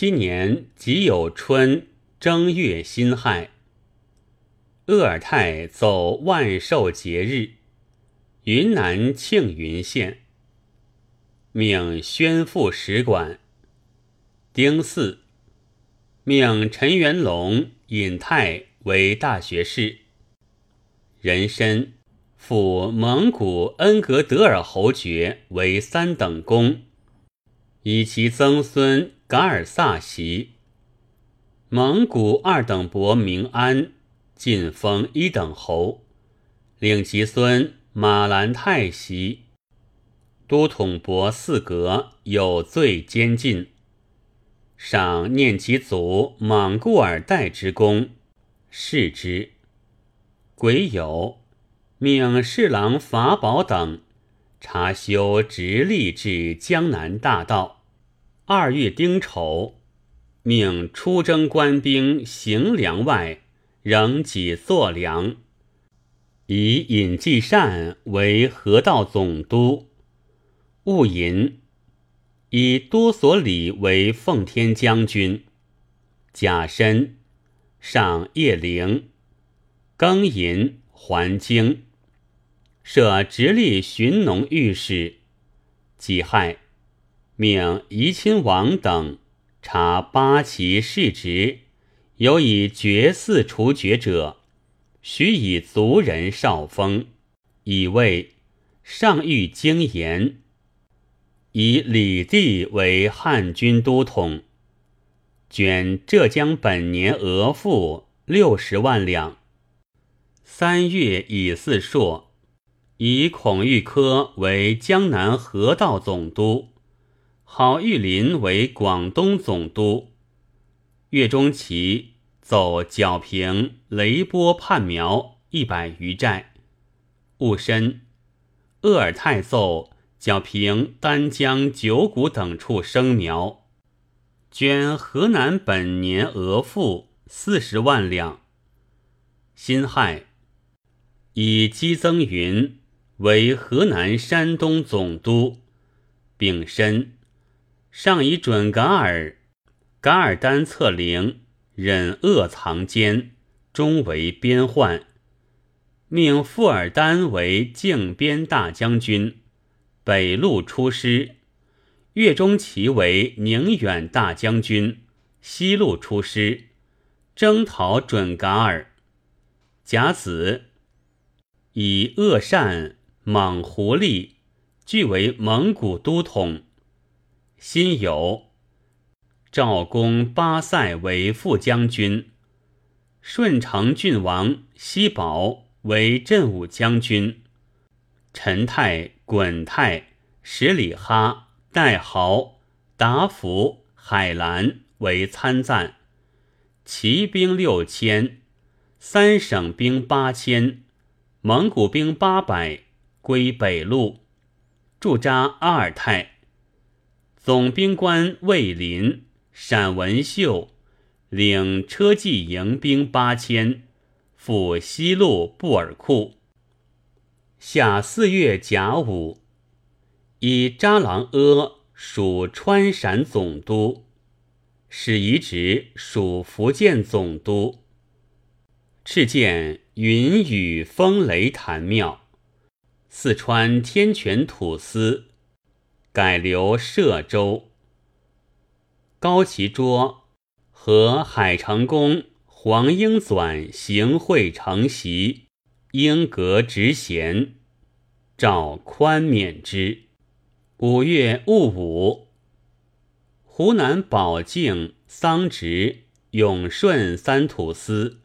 七年己酉春正月辛亥，鄂尔泰走万寿节日，云南庆云县，命宣父使馆。丁巳，命陈元龙、尹泰为大学士。壬申，复蒙古恩格德尔侯爵为三等公，以其曾孙。噶尔萨袭蒙古二等伯明安晋封一等侯，令其孙马兰泰袭都统伯四格有罪监禁，赏念其祖莽固尔代之功，视之。癸酉，命侍郎法宝等查修直隶至江南大道。二月丁丑，命出征官兵行粮外，仍己作粮。以尹继善为河道总督，务尹以多所里为奉天将军。甲申，上叶陵，庚寅还京，设直隶巡农御史。己亥。命怡亲王等查八旗世职，有以绝嗣除爵者，许以族人少封，以为上谕经言。以李帝为汉军都统，捐浙江本年额赋六十万两。三月乙巳朔，以孔玉科为江南河道总督。郝玉林为广东总督，岳钟琪奏剿平雷波叛苗一百余寨。戊申，鄂尔泰奏剿平丹江九谷等处生苗，捐河南本年额赋四十万两。辛亥，以姬增云为河南山东总督。丙申。上以准噶尔、噶尔丹策灵，忍恶藏奸，终为边患。命富尔丹为靖边大将军，北路出师；岳钟琪为宁远大将军，西路出师，征讨准噶尔。甲子，以恶善、莽胡利俱为蒙古都统。辛酉，赵公巴塞为副将军，顺承郡王西宝为镇武将军，陈泰、滚泰、十里哈、代豪、达福、海兰为参赞，骑兵六千，三省兵八千，蒙古兵八百，归北路，驻扎阿尔泰。总兵官魏林、陕文秀领车骑营兵八千，赴西路布尔库。夏四月甲午，以扎郎阿属川陕总督，使遗职属福建总督。敕建云雨风雷坛庙，四川天泉土司。改留歙州，高其桌和海成公黄英纂行贿承袭，应革职衔，诏宽免之。五月戊午，湖南保靖、桑植、永顺三土司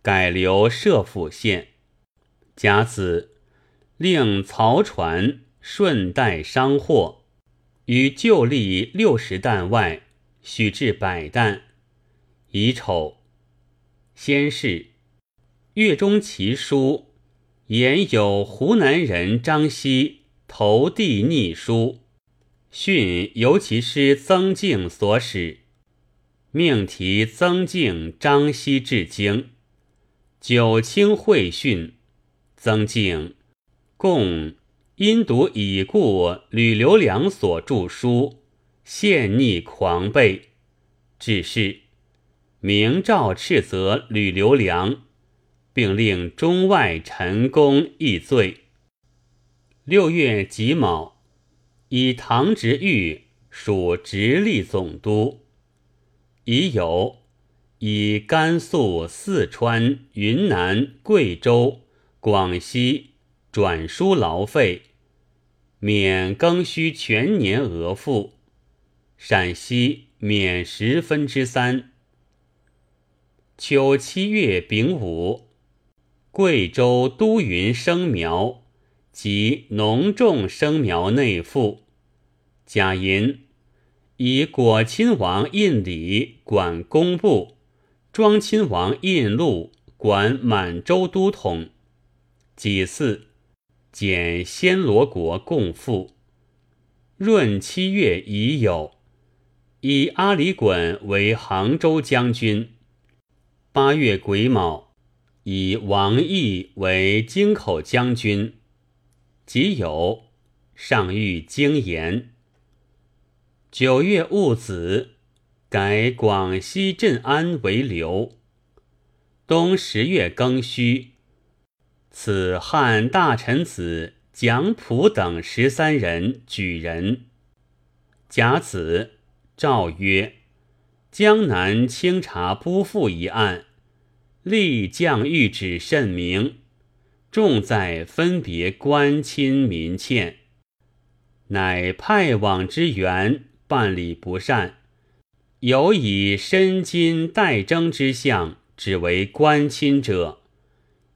改留歙府县。甲子，令曹船。顺带商货，与旧历六十担外，许至百担。乙丑，先是，月中奇书。言有湖南人张熙投递逆书，训由其师曾静所使，命题曾静、张熙至京，九卿会训，曾静。共。因读已故吕留良所著书，陷逆狂悖，致仕，明诏斥责吕留良，并令中外臣公议罪。六月己卯，以唐直御属直隶总督。已有以甘肃、四川、云南、贵州、广西转输劳费，免更需全年额赋；陕西免十分之三。秋七月丙午，贵州都匀生苗及农种生苗内附，甲寅。以果亲王印礼管工部，庄亲王印禄管满洲都统。己巳，减暹罗国共赋。闰七月乙酉，以阿里衮为杭州将军。八月癸卯，以王毅为京口将军。己酉，上谕京盐。九月戊子，改广西镇安为留。冬十月庚戌，此汉大臣子蒋溥等十三人举人。甲子，诏曰：江南清查不复一案，立将谕旨甚明，重在分别官亲民欠，乃派往之员。办理不善，有以身金代征之相，只为官亲者；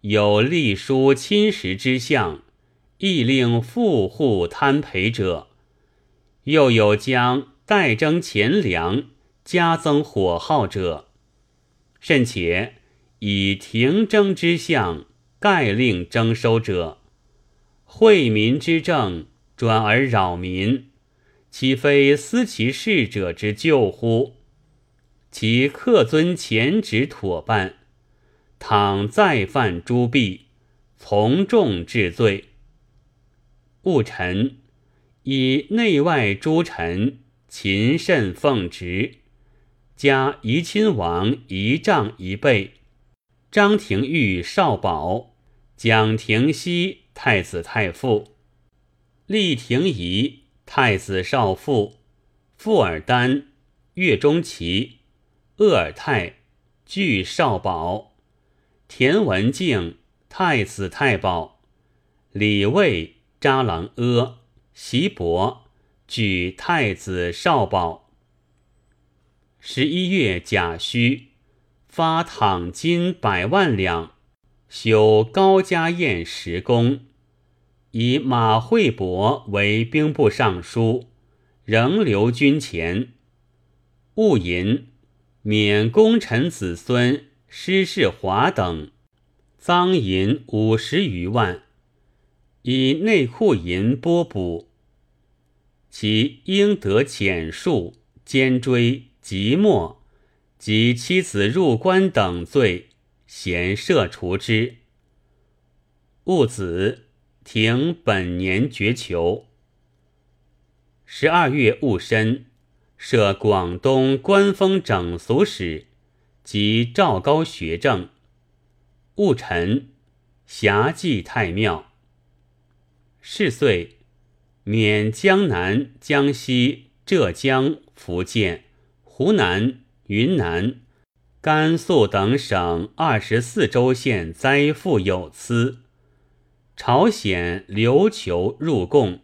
有隶书亲实之相，亦令富户贪赔者；又有将代征钱粮，加增火耗者；甚且以停征之相，盖令征收者，惠民之政，转而扰民。岂非思其事者之咎乎？其克遵前旨妥办，倘再犯诸弊，从重治罪。戊辰，以内外诸臣勤慎奉职，加怡亲王一丈一倍，张廷玉少保，蒋廷锡太子太傅，厉廷仪。太子少傅，富尔丹、岳钟琪、鄂尔泰、具少保，田文镜太子太保，李卫、扎郎阿、席伯举太子少保。十一月甲戌，发躺金百万两，修高家宴十宫。以马惠伯为兵部尚书，仍留军前。戊寅，免功臣子孙施世华等赃银五十余万，以内库银拨补。其应得遣数、监追、即没及妻子入关等罪，咸赦除之。戊子。停本年绝囚。十二月戊申，设广东官封整俗使及赵高学政。戊辰，辖祭太庙。是岁，免江南、江西、浙江、福建、湖南、云南、甘肃等省二十四州县灾赋有司。朝鲜琉球入贡。